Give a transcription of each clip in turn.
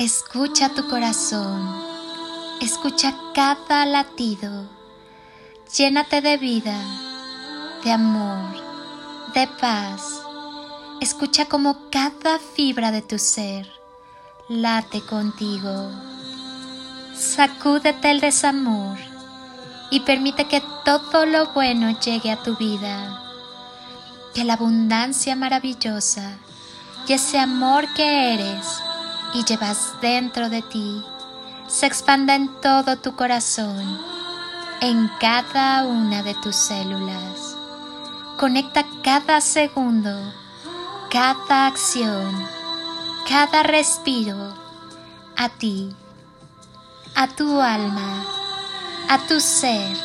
Escucha tu corazón, escucha cada latido, llénate de vida, de amor, de paz. Escucha como cada fibra de tu ser late contigo. Sacúdete el desamor y permite que todo lo bueno llegue a tu vida. Que la abundancia maravillosa y ese amor que eres y llevas dentro de ti se expanda en todo tu corazón, en cada una de tus células. Conecta cada segundo, cada acción, cada respiro a ti, a tu alma a tu ser,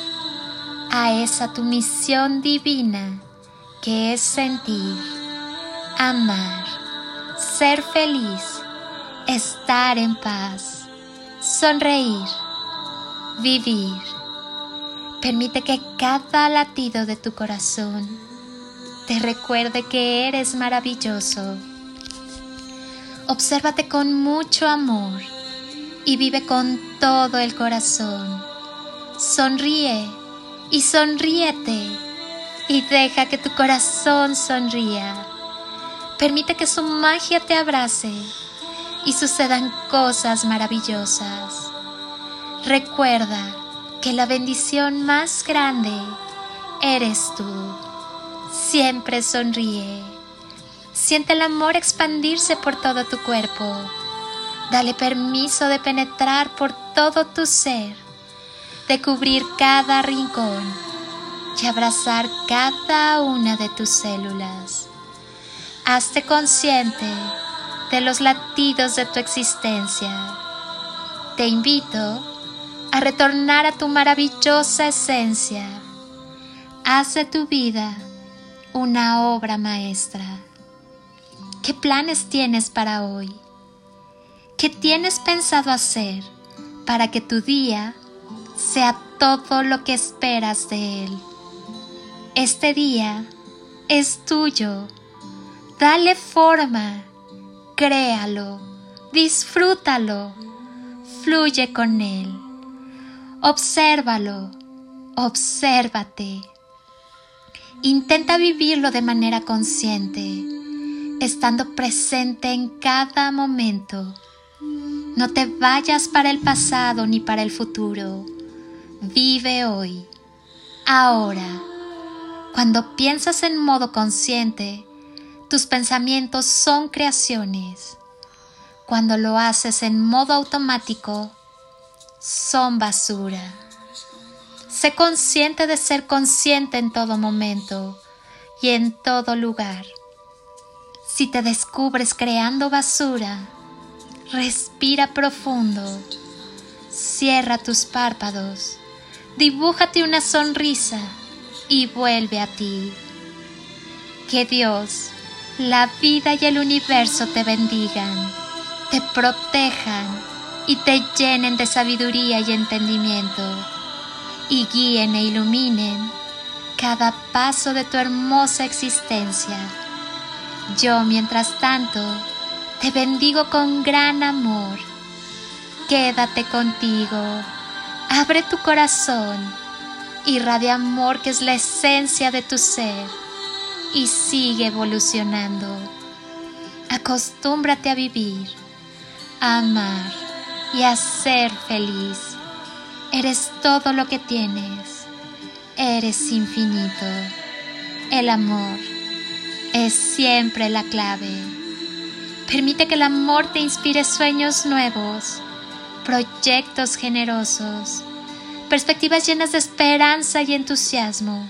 a esa tu misión divina que es sentir, amar, ser feliz, estar en paz, sonreír, vivir. Permite que cada latido de tu corazón te recuerde que eres maravilloso. Obsérvate con mucho amor y vive con todo el corazón sonríe y sonríete y deja que tu corazón sonría. Permite que su magia te abrace y sucedan cosas maravillosas. Recuerda que la bendición más grande eres tú. Siempre sonríe. Siente el amor expandirse por todo tu cuerpo. Dale permiso de penetrar por todo tu ser de cubrir cada rincón y abrazar cada una de tus células. Hazte consciente de los latidos de tu existencia. Te invito a retornar a tu maravillosa esencia. Haz de tu vida una obra maestra. ¿Qué planes tienes para hoy? ¿Qué tienes pensado hacer para que tu día sea todo lo que esperas de Él. Este día es tuyo. Dale forma, créalo, disfrútalo, fluye con Él. Obsérvalo, obsérvate. Intenta vivirlo de manera consciente, estando presente en cada momento. No te vayas para el pasado ni para el futuro Vive hoy, ahora. Cuando piensas en modo consciente, tus pensamientos son creaciones. Cuando lo haces en modo automático, son basura. Sé consciente de ser consciente en todo momento y en todo lugar. Si te descubres creando basura, respira profundo, cierra tus párpados dibújate una sonrisa y vuelve a ti. Que Dios, la vida y el universo te bendigan, te protejan y te llenen de sabiduría y entendimiento, y guíen e iluminen cada paso de tu hermosa existencia. Yo, mientras tanto, te bendigo con gran amor. Quédate contigo Abre tu corazón, irradia amor que es la esencia de tu ser y sigue evolucionando. Acostúmbrate a vivir a amar y a ser feliz. Eres todo lo que tienes. Eres infinito. El amor es siempre la clave. Permite que el amor te inspire sueños nuevos, proyectos generosos, perspectivas llenas de esperanza y entusiasmo.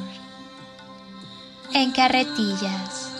en carretillas.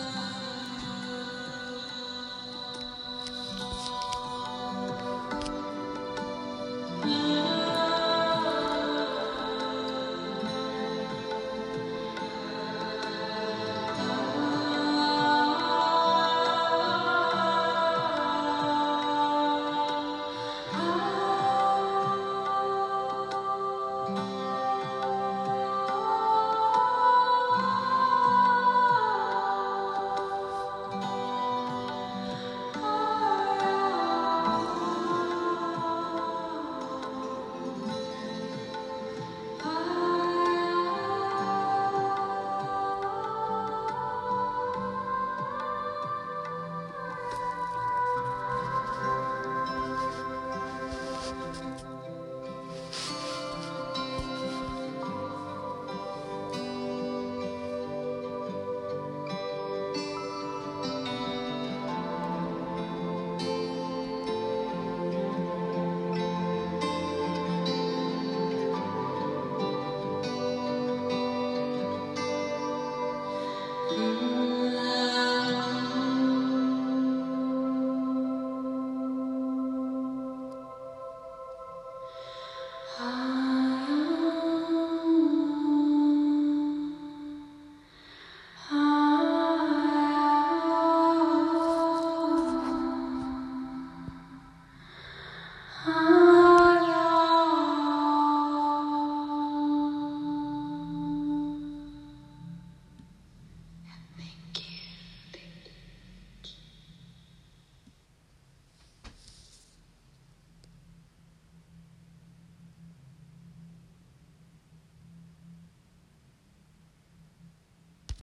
Mm-hmm.